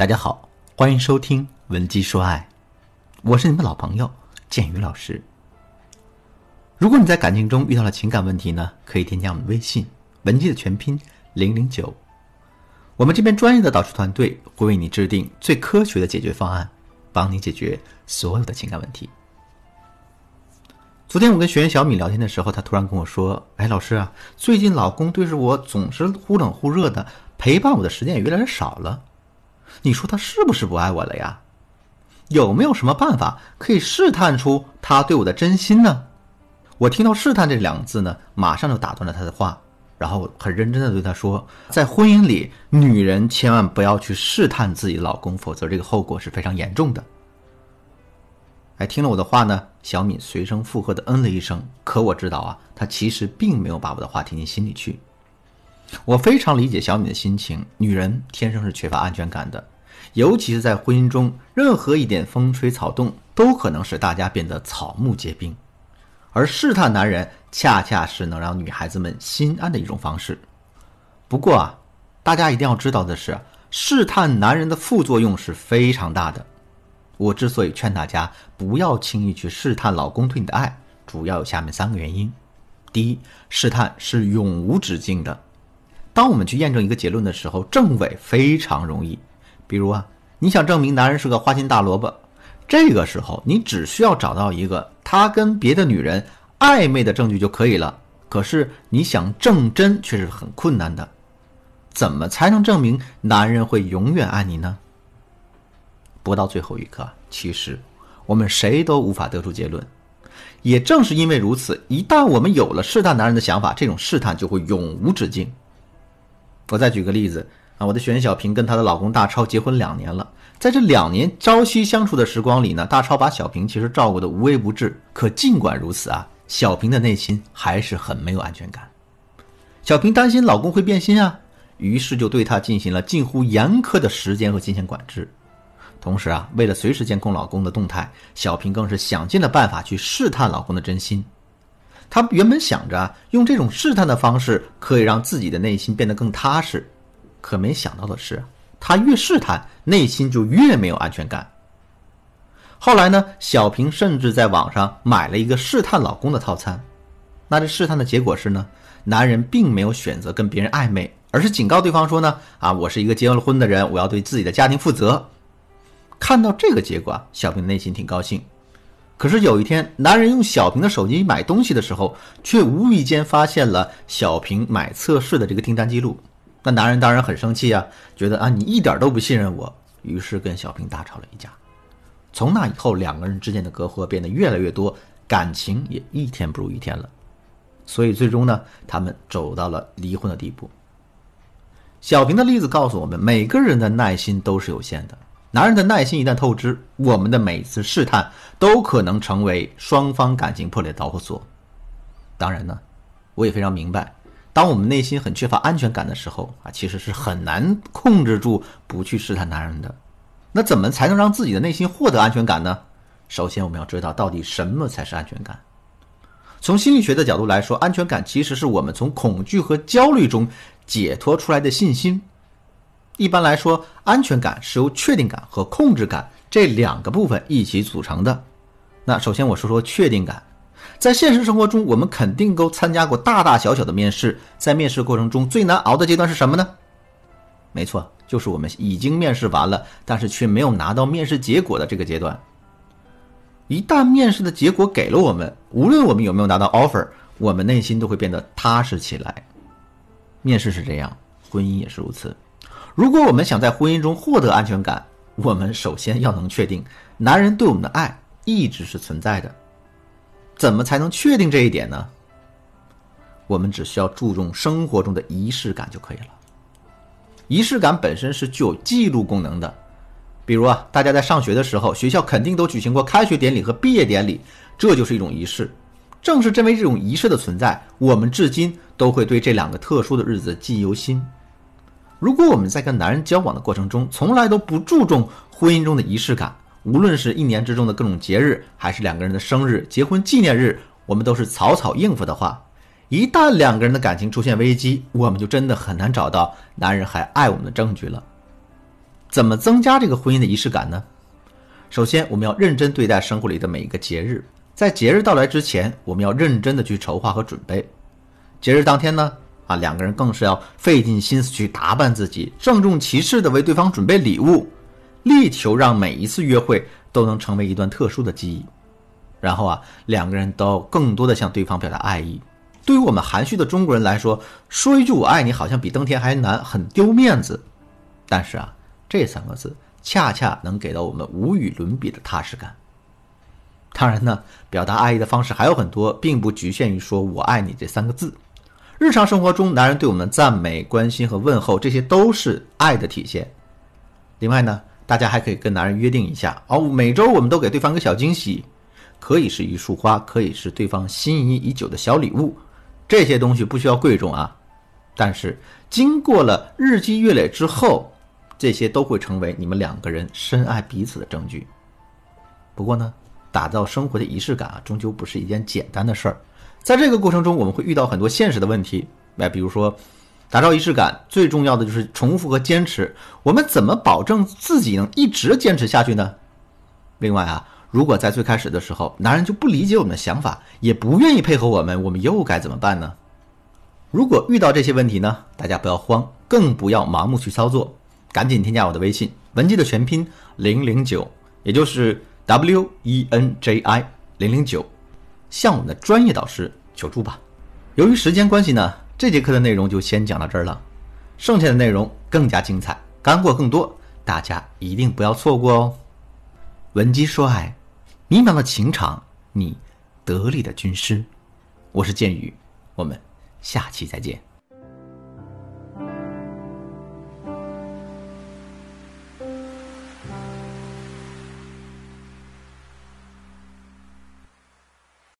大家好，欢迎收听《文姬说爱》，我是你们老朋友建宇老师。如果你在感情中遇到了情感问题呢，可以添加我们微信“文姬”的全拼零零九，我们这边专业的导师团队会为你制定最科学的解决方案，帮你解决所有的情感问题。昨天我跟学员小米聊天的时候，她突然跟我说：“哎，老师啊，最近老公对着我总是忽冷忽热的，陪伴我的时间也越来越少了。”你说他是不是不爱我了呀？有没有什么办法可以试探出他对我的真心呢？我听到“试探”这两个字呢，马上就打断了他的话，然后很认真的对他说：“在婚姻里，女人千万不要去试探自己老公，否则这个后果是非常严重的。”哎，听了我的话呢，小敏随声附和的嗯了一声。可我知道啊，她其实并没有把我的话听进心里去。我非常理解小敏的心情，女人天生是缺乏安全感的，尤其是在婚姻中，任何一点风吹草动都可能使大家变得草木皆兵，而试探男人恰恰是能让女孩子们心安的一种方式。不过啊，大家一定要知道的是，试探男人的副作用是非常大的。我之所以劝大家不要轻易去试探老公对你的爱，主要有下面三个原因：第一，试探是永无止境的。当我们去验证一个结论的时候，证伪非常容易。比如啊，你想证明男人是个花心大萝卜，这个时候你只需要找到一个他跟别的女人暧昧的证据就可以了。可是你想证真却是很困难的。怎么才能证明男人会永远爱你呢？不到最后一刻，其实我们谁都无法得出结论。也正是因为如此，一旦我们有了试探男人的想法，这种试探就会永无止境。我再举个例子啊，我的学员小平跟她的老公大超结婚两年了，在这两年朝夕相处的时光里呢，大超把小平其实照顾的无微不至。可尽管如此啊，小平的内心还是很没有安全感。小平担心老公会变心啊，于是就对他进行了近乎严苛的时间和金钱管制。同时啊，为了随时监控老公的动态，小平更是想尽了办法去试探老公的真心。他原本想着用这种试探的方式可以让自己的内心变得更踏实，可没想到的是，他越试探，内心就越没有安全感。后来呢，小平甚至在网上买了一个试探老公的套餐。那这试探的结果是呢，男人并没有选择跟别人暧昧，而是警告对方说呢：“啊，我是一个结了婚的人，我要对自己的家庭负责。”看到这个结果，小平内心挺高兴。可是有一天，男人用小平的手机买东西的时候，却无意间发现了小平买测试的这个订单记录。那男人当然很生气啊，觉得啊你一点都不信任我，于是跟小平大吵了一架。从那以后，两个人之间的隔阂变得越来越多，感情也一天不如一天了。所以最终呢，他们走到了离婚的地步。小平的例子告诉我们，每个人的耐心都是有限的。男人的耐心一旦透支，我们的每次试探都可能成为双方感情破裂导火索。当然呢，我也非常明白，当我们内心很缺乏安全感的时候啊，其实是很难控制住不去试探男人的。那怎么才能让自己的内心获得安全感呢？首先，我们要知道到底什么才是安全感。从心理学的角度来说，安全感其实是我们从恐惧和焦虑中解脱出来的信心。一般来说，安全感是由确定感和控制感这两个部分一起组成的。那首先我说说确定感，在现实生活中，我们肯定都参加过大大小小的面试，在面试过程中最难熬的阶段是什么呢？没错，就是我们已经面试完了，但是却没有拿到面试结果的这个阶段。一旦面试的结果给了我们，无论我们有没有拿到 offer，我们内心都会变得踏实起来。面试是这样，婚姻也是如此。如果我们想在婚姻中获得安全感，我们首先要能确定男人对我们的爱一直是存在的。怎么才能确定这一点呢？我们只需要注重生活中的仪式感就可以了。仪式感本身是具有记录功能的。比如啊，大家在上学的时候，学校肯定都举行过开学典礼和毕业典礼，这就是一种仪式。正是因为这种仪式的存在，我们至今都会对这两个特殊的日子记忆犹新。如果我们在跟男人交往的过程中，从来都不注重婚姻中的仪式感，无论是一年之中的各种节日，还是两个人的生日、结婚纪念日，我们都是草草应付的话，一旦两个人的感情出现危机，我们就真的很难找到男人还爱我们的证据了。怎么增加这个婚姻的仪式感呢？首先，我们要认真对待生活里的每一个节日，在节日到来之前，我们要认真的去筹划和准备。节日当天呢，啊，两个人更是要费尽心思去打扮自己，郑重其事的为对方准备礼物，力求让每一次约会都能成为一段特殊的记忆。然后啊，两个人都更多的向对方表达爱意。对于我们含蓄的中国人来说，说一句“我爱你”好像比登天还难，很丢面子。但是啊，这三个字恰恰能给到我们无与伦比的踏实感。当然呢，表达爱意的方式还有很多，并不局限于说我爱你这三个字。日常生活中，男人对我们的赞美、关心和问候，这些都是爱的体现。另外呢，大家还可以跟男人约定一下哦，每周我们都给对方个小惊喜。可以是一束花，可以是对方心仪已久的小礼物，这些东西不需要贵重啊，但是经过了日积月累之后，这些都会成为你们两个人深爱彼此的证据。不过呢，打造生活的仪式感啊，终究不是一件简单的事儿，在这个过程中，我们会遇到很多现实的问题。哎，比如说，打造仪式感最重要的就是重复和坚持，我们怎么保证自己能一直坚持下去呢？另外啊。如果在最开始的时候，男人就不理解我们的想法，也不愿意配合我们，我们又该怎么办呢？如果遇到这些问题呢，大家不要慌，更不要盲目去操作，赶紧添加我的微信文姬的全拼零零九，也就是 W E N J I 零零九，向我们的专业导师求助吧。由于时间关系呢，这节课的内容就先讲到这儿了，剩下的内容更加精彩，干货更多，大家一定不要错过哦。文姬说爱。迷茫的情场，你得力的军师，我是剑宇，我们下期再见。